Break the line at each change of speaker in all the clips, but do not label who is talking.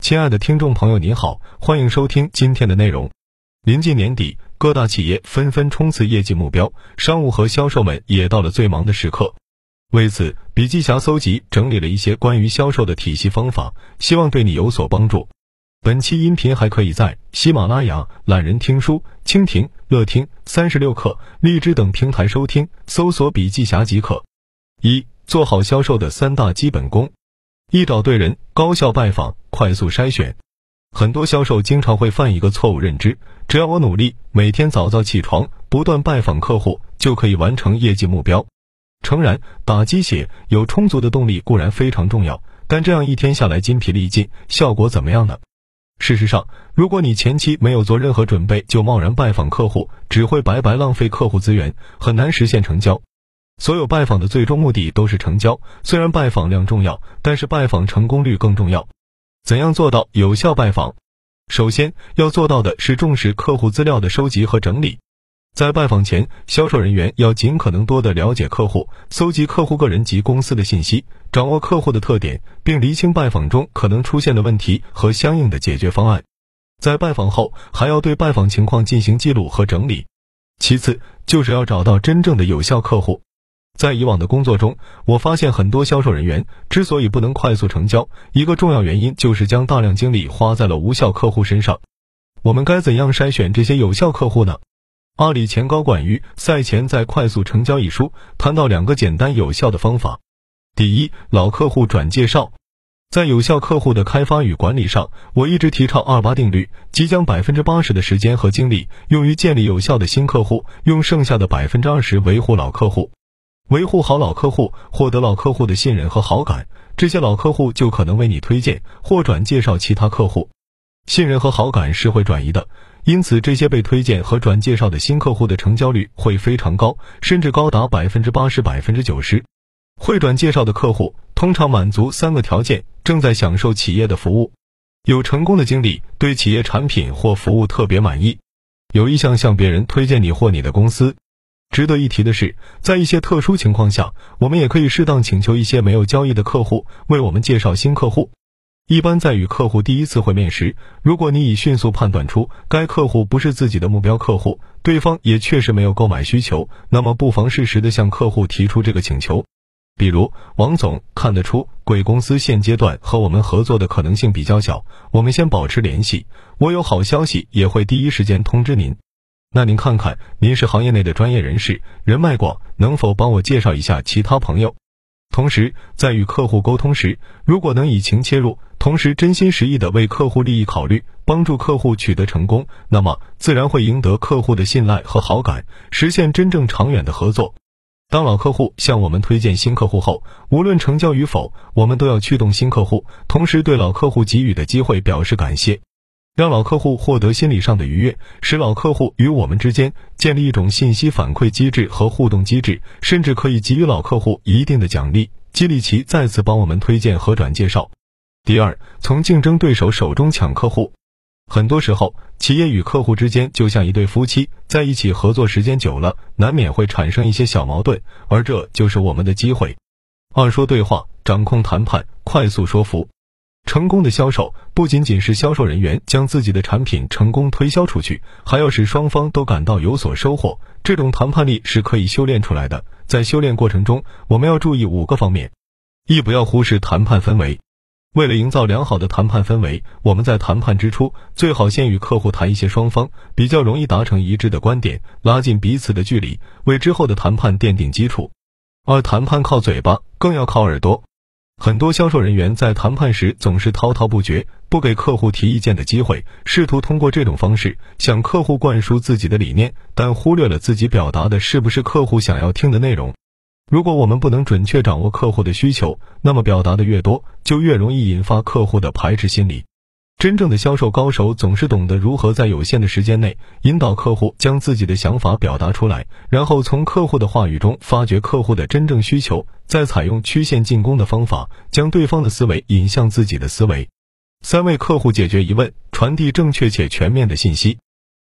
亲爱的听众朋友，你好，欢迎收听今天的内容。临近年底，各大企业纷纷冲刺业绩目标，商务和销售们也到了最忙的时刻。为此，笔记侠搜集整理了一些关于销售的体系方法，希望对你有所帮助。本期音频还可以在喜马拉雅、懒人听书、蜻蜓、乐听、三十六课、荔枝等平台收听，搜索“笔记侠”即可。一、做好销售的三大基本功。一找对人，高效拜访，快速筛选。很多销售经常会犯一个错误认知：只要我努力，每天早早起床，不断拜访客户，就可以完成业绩目标。诚然，打鸡血有充足的动力固然非常重要，但这样一天下来筋疲力尽，效果怎么样呢？事实上，如果你前期没有做任何准备就贸然拜访客户，只会白白浪费客户资源，很难实现成交。所有拜访的最终目的都是成交，虽然拜访量重要，但是拜访成功率更重要。怎样做到有效拜访？首先要做到的是重视客户资料的收集和整理。在拜访前，销售人员要尽可能多的了解客户，搜集客户个人及公司的信息，掌握客户的特点，并厘清拜访中可能出现的问题和相应的解决方案。在拜访后，还要对拜访情况进行记录和整理。其次，就是要找到真正的有效客户。在以往的工作中，我发现很多销售人员之所以不能快速成交，一个重要原因就是将大量精力花在了无效客户身上。我们该怎样筛选这些有效客户呢？阿里前高管于赛前在《快速成交》一书谈到两个简单有效的方法。第一，老客户转介绍。在有效客户的开发与管理上，我一直提倡二八定律，即将百分之八十的时间和精力用于建立有效的新客户，用剩下的百分之二十维护老客户。维护好老客户，获得老客户的信任和好感，这些老客户就可能为你推荐或转介绍其他客户。信任和好感是会转移的，因此这些被推荐和转介绍的新客户的成交率会非常高，甚至高达百分之八十、百分之九十。会转介绍的客户通常满足三个条件：正在享受企业的服务，有成功的经历，对企业产品或服务特别满意，有意向向别人推荐你或你的公司。值得一提的是，在一些特殊情况下，我们也可以适当请求一些没有交易的客户为我们介绍新客户。一般在与客户第一次会面时，如果你已迅速判断出该客户不是自己的目标客户，对方也确实没有购买需求，那么不妨适时的向客户提出这个请求。比如，王总看得出贵公司现阶段和我们合作的可能性比较小，我们先保持联系。我有好消息也会第一时间通知您。那您看看，您是行业内的专业人士，人脉广，能否帮我介绍一下其他朋友？同时，在与客户沟通时，如果能以情切入，同时真心实意的为客户利益考虑，帮助客户取得成功，那么自然会赢得客户的信赖和好感，实现真正长远的合作。当老客户向我们推荐新客户后，无论成交与否，我们都要驱动新客户，同时对老客户给予的机会表示感谢。让老客户获得心理上的愉悦，使老客户与我们之间建立一种信息反馈机制和互动机制，甚至可以给予老客户一定的奖励，激励其再次帮我们推荐和转介绍。第二，从竞争对手手中抢客户。很多时候，企业与客户之间就像一对夫妻，在一起合作时间久了，难免会产生一些小矛盾，而这就是我们的机会。二说对话，掌控谈判，快速说服。成功的销售不仅仅是销售人员将自己的产品成功推销出去，还要使双方都感到有所收获。这种谈判力是可以修炼出来的。在修炼过程中，我们要注意五个方面：一、不要忽视谈判氛围。为了营造良好的谈判氛围，我们在谈判之初最好先与客户谈一些双方比较容易达成一致的观点，拉近彼此的距离，为之后的谈判奠定基础。二、谈判靠嘴巴，更要靠耳朵。很多销售人员在谈判时总是滔滔不绝，不给客户提意见的机会，试图通过这种方式向客户灌输自己的理念，但忽略了自己表达的是不是客户想要听的内容。如果我们不能准确掌握客户的需求，那么表达的越多，就越容易引发客户的排斥心理。真正的销售高手总是懂得如何在有限的时间内引导客户将自己的想法表达出来，然后从客户的话语中发掘客户的真正需求，再采用曲线进攻的方法将对方的思维引向自己的思维。三为客户解决疑问，传递正确且全面的信息。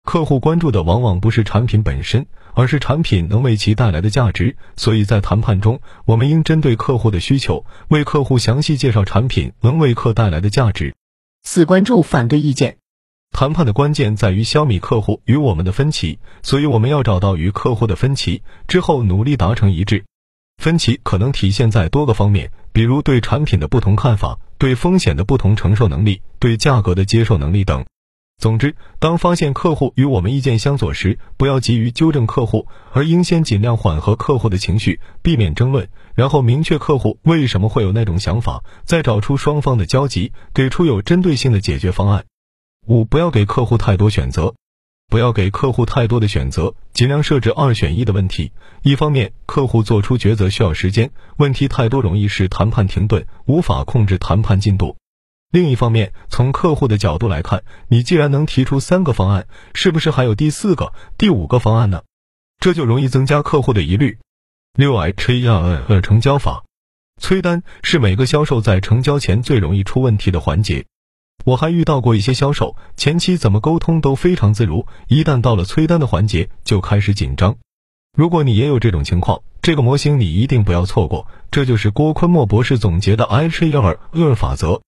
客户关注的往往不是产品本身，而是产品能为其带来的价值。所以在谈判中，我们应针对客户的需求，为客户详细介绍产品能为客带来的价值。
四、关注反对意见。
谈判的关键在于消弭客户与我们的分歧，所以我们要找到与客户的分歧之后，努力达成一致。分歧可能体现在多个方面，比如对产品的不同看法、对风险的不同承受能力、对价格的接受能力等。总之，当发现客户与我们意见相左时，不要急于纠正客户，而应先尽量缓和客户的情绪，避免争论，然后明确客户为什么会有那种想法，再找出双方的交集，给出有针对性的解决方案。五、不要给客户太多选择，不要给客户太多的选择，尽量设置二选一的问题。一方面，客户做出抉择需要时间，问题太多容易使谈判停顿，无法控制谈判进度；另一方面，从客户的角度来看，你既然能提出三个方案，是不是还有第四个、第五个方案呢？这就容易增加客户的疑虑。六 H 一二成交法，催单是每个销售在成交前最容易出问题的环节。我还遇到过一些销售，前期怎么沟通都非常自如，一旦到了催单的环节就开始紧张。如果你也有这种情况，这个模型你一定不要错过。这就是郭坤墨博士总结的 H 一二二法则。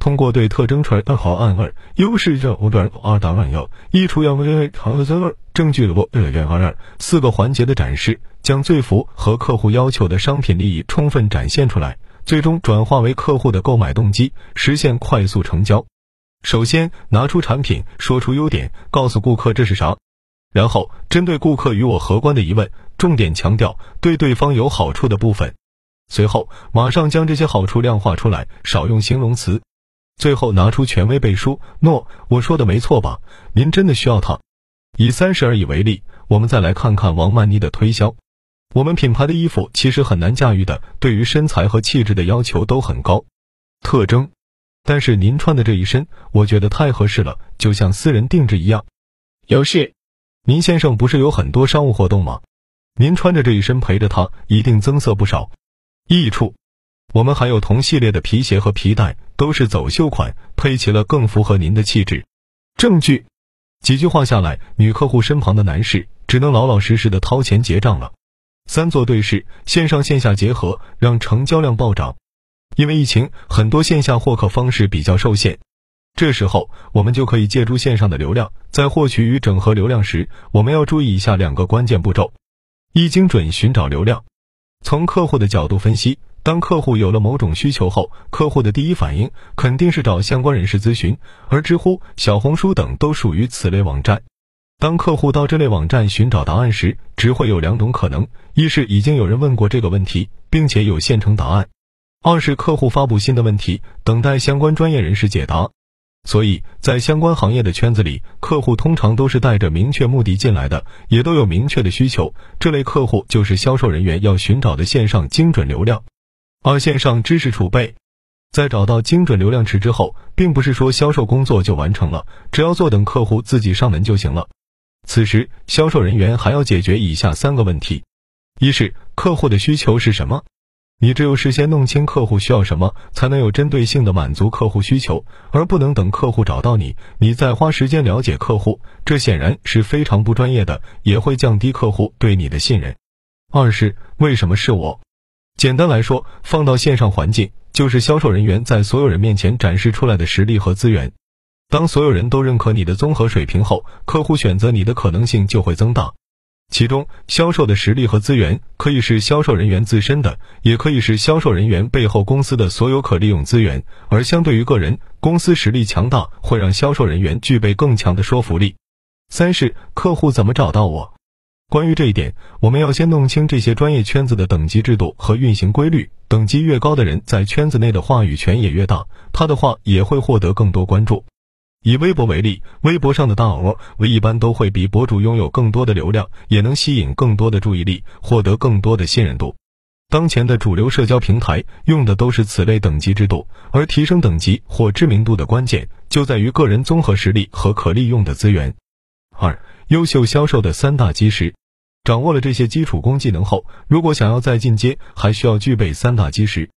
通过对特征串二好按二优势任务段二档案要一出要为长三二证据罗二元二二。四个环节的展示，将最符合客户要求的商品利益充分展现出来，最终转化为客户的购买动机，实现快速成交。首先拿出产品，说出优点，告诉顾客这是啥，然后针对顾客与我何关的疑问，重点强调对对方有好处的部分，随后马上将这些好处量化出来，少用形容词，最后拿出权威背书，诺，我说的没错吧？您真的需要它？以三十而已为例，我们再来看看王曼妮的推销，我们品牌的衣服其实很难驾驭的，对于身材和气质的要求都很高，特征。但是您穿的这一身，我觉得太合适了，就像私人定制一样。
有事，
您先生不是有很多商务活动吗？您穿着这一身陪着他，一定增色不少。益处，我们还有同系列的皮鞋和皮带，都是走秀款，配齐了更符合您的气质。证据，几句话下来，女客户身旁的男士只能老老实实的掏钱结账了。三座对视，线上线下结合，让成交量暴涨。因为疫情，很多线下获客方式比较受限，这时候我们就可以借助线上的流量，在获取与整合流量时，我们要注意以下两个关键步骤：一、精准寻找流量。从客户的角度分析，当客户有了某种需求后，客户的第一反应肯定是找相关人士咨询，而知乎、小红书等都属于此类网站。当客户到这类网站寻找答案时，只会有两种可能：一是已经有人问过这个问题，并且有现成答案。二是客户发布新的问题，等待相关专业人士解答。所以在相关行业的圈子里，客户通常都是带着明确目的进来的，也都有明确的需求。这类客户就是销售人员要寻找的线上精准流量。二线上知识储备，在找到精准流量池之后，并不是说销售工作就完成了，只要坐等客户自己上门就行了。此时，销售人员还要解决以下三个问题：一是客户的需求是什么？你只有事先弄清客户需要什么，才能有针对性的满足客户需求，而不能等客户找到你，你再花时间了解客户，这显然是非常不专业的，也会降低客户对你的信任。二是为什么是我？简单来说，放到线上环境，就是销售人员在所有人面前展示出来的实力和资源。当所有人都认可你的综合水平后，客户选择你的可能性就会增大。其中，销售的实力和资源可以是销售人员自身的，也可以是销售人员背后公司的所有可利用资源。而相对于个人，公司实力强大会让销售人员具备更强的说服力。三是客户怎么找到我？关于这一点，我们要先弄清这些专业圈子的等级制度和运行规律。等级越高的人，在圈子内的话语权也越大，他的话也会获得更多关注。以微博为例，微博上的大鹅，我一般都会比博主拥有更多的流量，也能吸引更多的注意力，获得更多的信任度。当前的主流社交平台用的都是此类等级制度，而提升等级或知名度的关键就在于个人综合实力和可利用的资源。二、优秀销售的三大基石，掌握了这些基础功技能后，如果想要再进阶，还需要具备三大基石。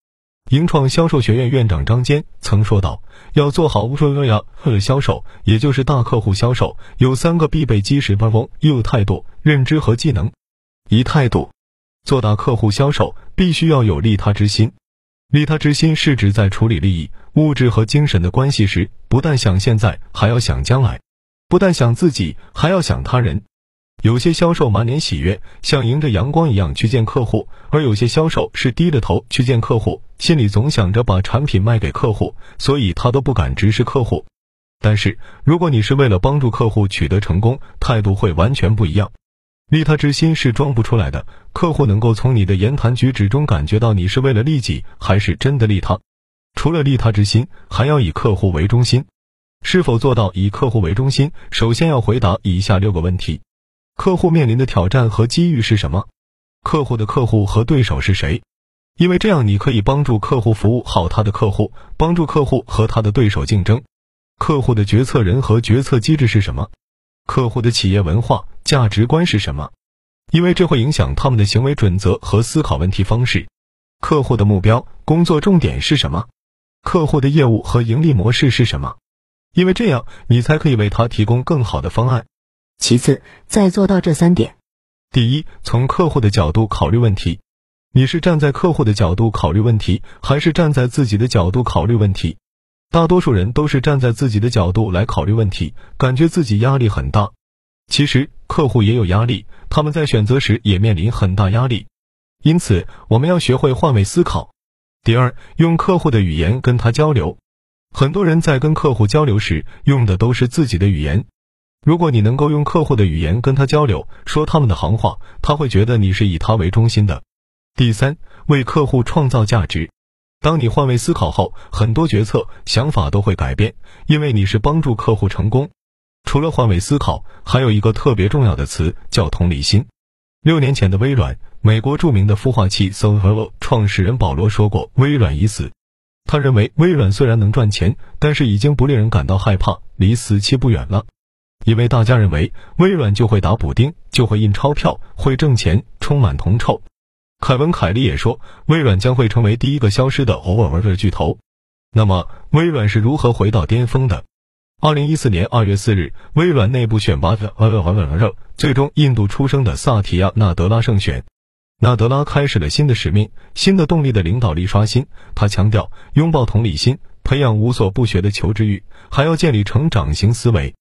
盈创销售学院院长张坚曾说道：“要做好无数呀的销售，也就是大客户销售，有三个必备基石：八风，又有态度、认知和技能。一态度，做大客户销售必须要有利他之心。利他之心是指在处理利益、物质和精神的关系时，不但想现在，还要想将来；不但想自己，还要想他人。有些销售满脸喜悦，像迎着阳光一样去见客户；而有些销售是低着头去见客户，心里总想着把产品卖给客户，所以他都不敢直视客户。但是，如果你是为了帮助客户取得成功，态度会完全不一样。利他之心是装不出来的，客户能够从你的言谈举止中感觉到你是为了利己还是真的利他。除了利他之心，还要以客户为中心。是否做到以客户为中心？首先要回答以下六个问题：客户面临的挑战和机遇是什么？客户的客户和对手是谁？因为这样你可以帮助客户服务好他的客户，帮助客户和他的对手竞争。客户的决策人和决策机制是什么？客户的企业文化价值观是什么？因为这会影响他们的行为准则和思考问题方式。客户的目标、工作重点是什么？客户的业务和盈利模式是什么？因为这样，你才可以为他提供更好的方案。
其次，再做到这三点：
第一，从客户的角度考虑问题。你是站在客户的角度考虑问题，还是站在自己的角度考虑问题？大多数人都是站在自己的角度来考虑问题，感觉自己压力很大。其实客户也有压力，他们在选择时也面临很大压力。因此，我们要学会换位思考。第二，用客户的语言跟他交流。很多人在跟客户交流时用的都是自己的语言。如果你能够用客户的语言跟他交流，说他们的行话，他会觉得你是以他为中心的。第三，为客户创造价值。当你换位思考后，很多决策想法都会改变，因为你是帮助客户成功。除了换位思考，还有一个特别重要的词叫同理心。六年前的微软，美国著名的孵化器 s o f a 创始人保罗说过：“微软已死。”他认为微软虽然能赚钱，但是已经不令人感到害怕，离死期不远了。因为大家认为微软就会打补丁，就会印钞票，会挣钱，充满铜臭。凯文·凯利也说，微软将会成为第一个消失的偶尔玩的巨头。那么，微软是如何回到巅峰的？二零一四年二月四日，微软内部选拔的最终印度出生的萨提亚·纳德拉胜选。纳德拉开始了新的使命，新的动力的领导力刷新。他强调拥抱同理心，培养无所不学的求知欲，还要建立成长型思维。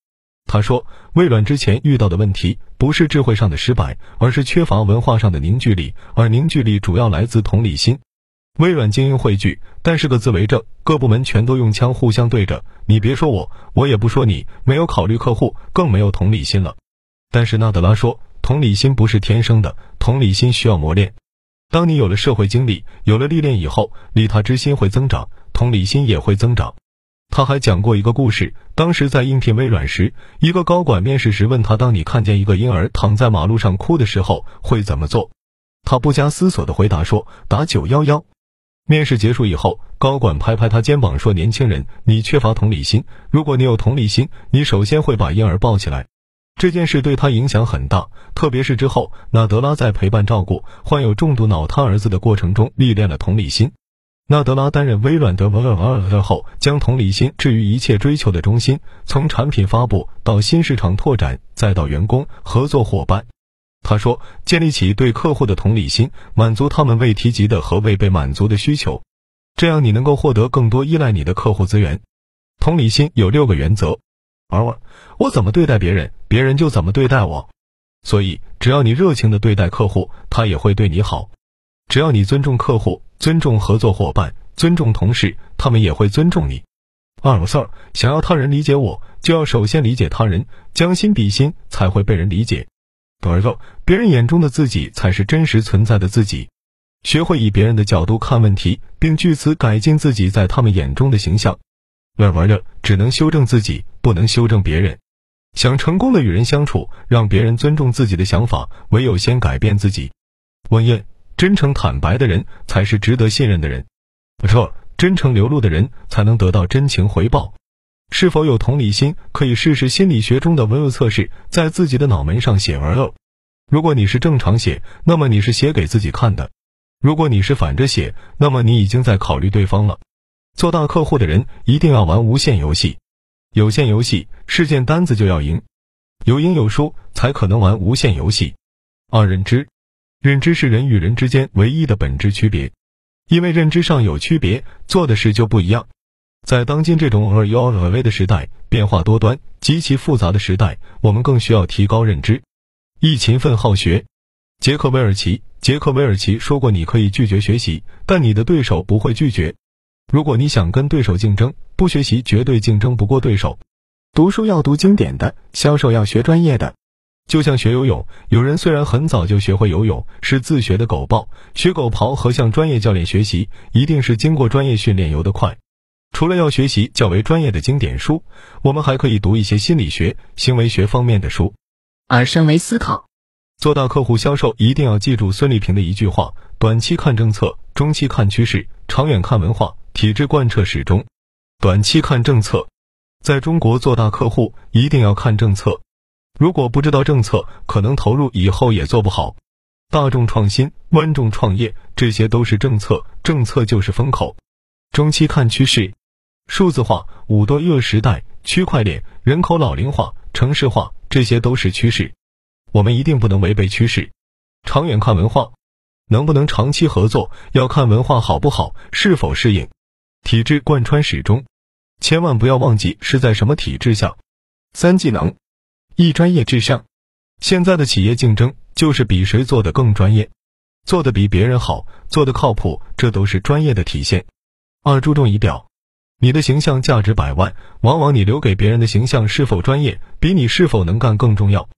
他说，微软之前遇到的问题不是智慧上的失败，而是缺乏文化上的凝聚力，而凝聚力主要来自同理心。微软精英汇聚，但是各自为政，各部门全都用枪互相对着，你别说我，我也不说你，没有考虑客户，更没有同理心了。但是纳德拉说，同理心不是天生的，同理心需要磨练。当你有了社会经历，有了历练以后，利他之心会增长，同理心也会增长。他还讲过一个故事。当时在应聘微软时，一个高管面试时问他：“当你看见一个婴儿躺在马路上哭的时候，会怎么做？”他不加思索的回答说：“打九幺幺。”面试结束以后，高管拍拍他肩膀说：“年轻人，你缺乏同理心。如果你有同理心，你首先会把婴儿抱起来。”这件事对他影响很大，特别是之后，纳德拉在陪伴照顾患有重度脑瘫儿子的过程中历练了同理心。纳德拉担任微软的 v e 后，将同理心置于一切追求的中心，从产品发布到新市场拓展，再到员工、合作伙伴。他说：“建立起对客户的同理心，满足他们未提及的和未被满足的需求，这样你能够获得更多依赖你的客户资源。”同理心有六个原则，而我，我怎么对待别人，别人就怎么对待我。所以，只要你热情的对待客户，他也会对你好。只要你尊重客户。尊重合作伙伴，尊重同事，他们也会尊重你。二 Sir，想要他人理解我，就要首先理解他人，将心比心，才会被人理解。二 Sir，别人眼中的自己才是真实存在的自己。学会以别人的角度看问题，并据此改进自己在他们眼中的形象。玩玩的只能修正自己，不能修正别人。想成功的与人相处，让别人尊重自己的想法，唯有先改变自己。文燕。真诚坦白的人才是值得信任的人，不错，真诚流露的人才能得到真情回报。是否有同理心？可以试试心理学中的文字测试，在自己的脑门上写文哦。如果你是正常写，那么你是写给自己看的；如果你是反着写，那么你已经在考虑对方了。做大客户的人一定要玩无限游戏，有限游戏是件单子就要赢，有赢有输才可能玩无限游戏。二认知。认知是人与人之间唯一的本质区别。因为认知上有区别，做的事就不一样。在当今这种尔优尔微的时代，变化多端、极其复杂的时代，我们更需要提高认知。一勤奋好学。杰克韦尔奇，杰克韦尔奇说过：“你可以拒绝学习，但你的对手不会拒绝。如果你想跟对手竞争，不学习绝对竞争不过对手。读书要读经典的，销售要学专业的。就像学游泳，有人虽然很早就学会游泳，是自学的狗刨，学狗刨和向专业教练学习，一定是经过专业训练游得快。”除了要学习较为专业的经典书，我们还可以读一些心理学、行为学方面的书。
而身为思考，
做到客户销售一定要记住孙丽萍的一句话：短期看政策，中期看趋势，长远看文化，体制贯彻始终。短期看政策，在中国做大客户一定要看政策。如果不知道政策，可能投入以后也做不好。大众创新、万众创业，这些都是政策，政策就是风口。中期看趋势。数字化、五多热时代、区块链、人口老龄化、城市化，这些都是趋势，我们一定不能违背趋势。长远看文化，能不能长期合作，要看文化好不好，是否适应。体制贯穿始终，千万不要忘记是在什么体制下。三技能，一专业至上。现在的企业竞争就是比谁做的更专业，做的比别人好，做的靠谱，这都是专业的体现。二注重仪表。你的形象价值百万，往往你留给别人的形象是否专业，比你是否能干更重要。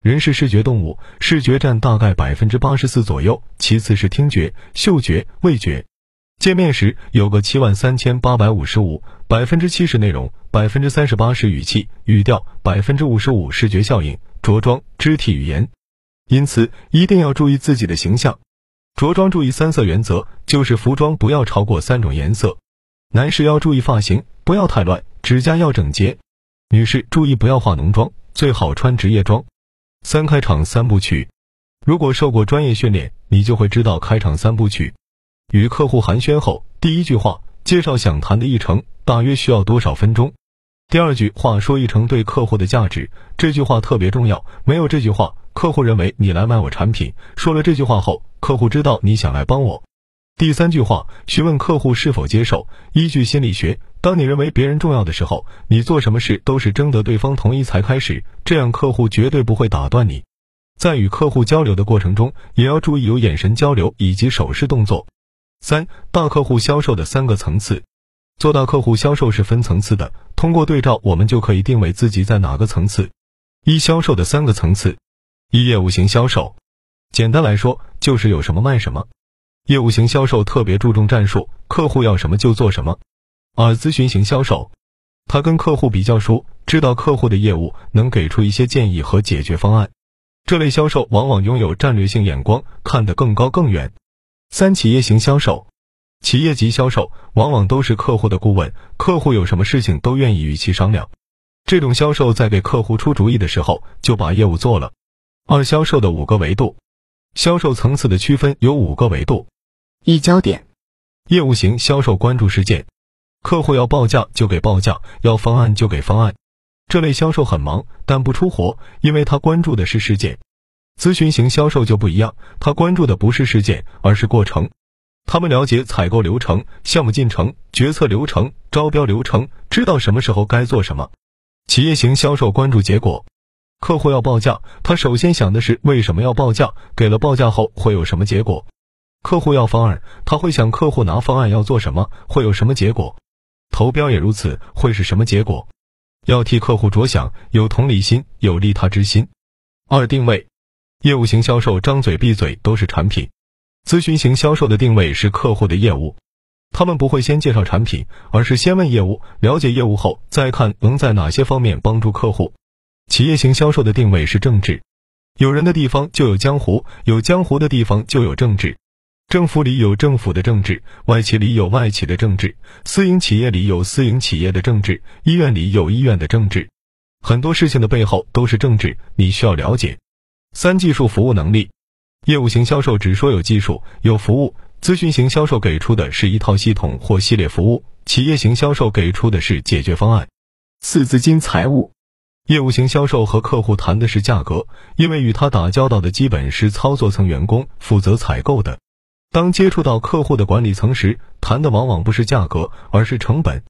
人是视觉动物，视觉占大概百分之八十四左右，其次是听觉、嗅觉、味觉。见面时有个七万三千八百五十五，百分之七十内容，百分之三十八是语气、语调，百分之五十五视觉效应、着装、肢体语言。因此一定要注意自己的形象。着装注意三色原则，就是服装不要超过三种颜色。男士要注意发型，不要太乱，指甲要整洁；女士注意不要化浓妆，最好穿职业装。三开场三部曲，如果受过专业训练，你就会知道开场三部曲。与客户寒暄后，第一句话介绍想谈的议程，大约需要多少分钟？第二句话说议程对客户的价值，这句话特别重要，没有这句话，客户认为你来卖我产品。说了这句话后，客户知道你想来帮我。第三句话，询问客户是否接受。依据心理学，当你认为别人重要的时候，你做什么事都是征得对方同意才开始，这样客户绝对不会打断你。在与客户交流的过程中，也要注意有眼神交流以及手势动作。三大客户销售的三个层次，做大客户销售是分层次的，通过对照，我们就可以定位自己在哪个层次。一销售的三个层次，一业务型销售，简单来说就是有什么卖什么。业务型销售特别注重战术，客户要什么就做什么；二咨询型销售，他跟客户比较熟，知道客户的业务，能给出一些建议和解决方案。这类销售往往拥有战略性眼光，看得更高更远。三企业型销售，企业级销售往往都是客户的顾问，客户有什么事情都愿意与其商量。这种销售在给客户出主意的时候就把业务做了。二销售的五个维度，销售层次的区分有五个维度。
一焦点，
业务型销售关注事件，客户要报价就给报价，要方案就给方案。这类销售很忙，但不出活，因为他关注的是事件。咨询型销售就不一样，他关注的不是事件，而是过程。他们了解采购流程、项目进程、决策流程、招标流程，知道什么时候该做什么。企业型销售关注结果，客户要报价，他首先想的是为什么要报价，给了报价后会有什么结果。客户要方案，他会想客户拿方案要做什么，会有什么结果；投标也如此，会是什么结果？要替客户着想，有同理心，有利他之心。二定位，业务型销售张嘴闭嘴都是产品，咨询型销售的定位是客户的业务，他们不会先介绍产品，而是先问业务，了解业务后再看能在哪些方面帮助客户。企业型销售的定位是政治，有人的地方就有江湖，有江湖的地方就有政治。政府里有政府的政治，外企里有外企的政治，私营企业里有私营企业的政治，医院里有医院的政治，很多事情的背后都是政治，你需要了解。三技术服务能力，业务型销售只说有技术有服务，咨询型销售给出的是一套系统或系列服务，企业型销售给出的是解决方案。四资金财务，业务型销售和客户谈的是价格，因为与他打交道的基本是操作层员工，负责采购的。当接触到客户的管理层时，谈的往往不是价格，而是成本。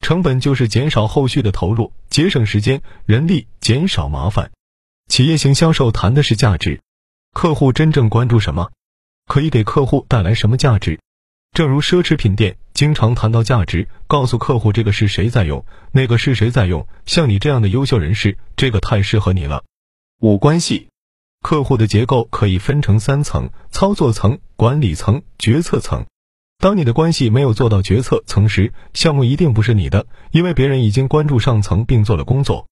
成本就是减少后续的投入，节省时间、人力，减少麻烦。企业型销售谈的是价值，客户真正关注什么，可以给客户带来什么价值。正如奢侈品店经常谈到价值，告诉客户这个是谁在用，那个是谁在用。像你这样的优秀人士，这个太适合你了。五关系，客户的结构可以分成三层：操作层、管理层、决策层。当你的关系没有做到决策层时，项目一定不是你的，因为别人已经关注上层并做了工作。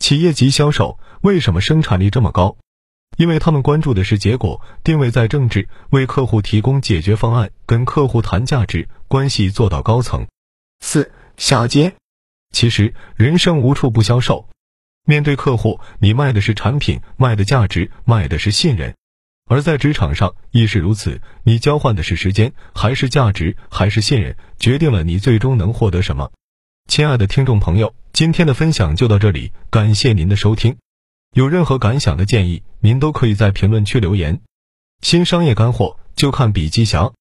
企业级销售为什么生产力这么高？因为他们关注的是结果，定位在政治，为客户提供解决方案，跟客户谈价值，关系做到高层。
四小节，
其实人生无处不销售。面对客户，你卖的是产品，卖的价值，卖的是信任；而在职场上亦是如此，你交换的是时间，还是价值，还是信任，决定了你最终能获得什么。亲爱的听众朋友，今天的分享就到这里，感谢您的收听。有任何感想的建议，您都可以在评论区留言。新商业干货就看笔记侠。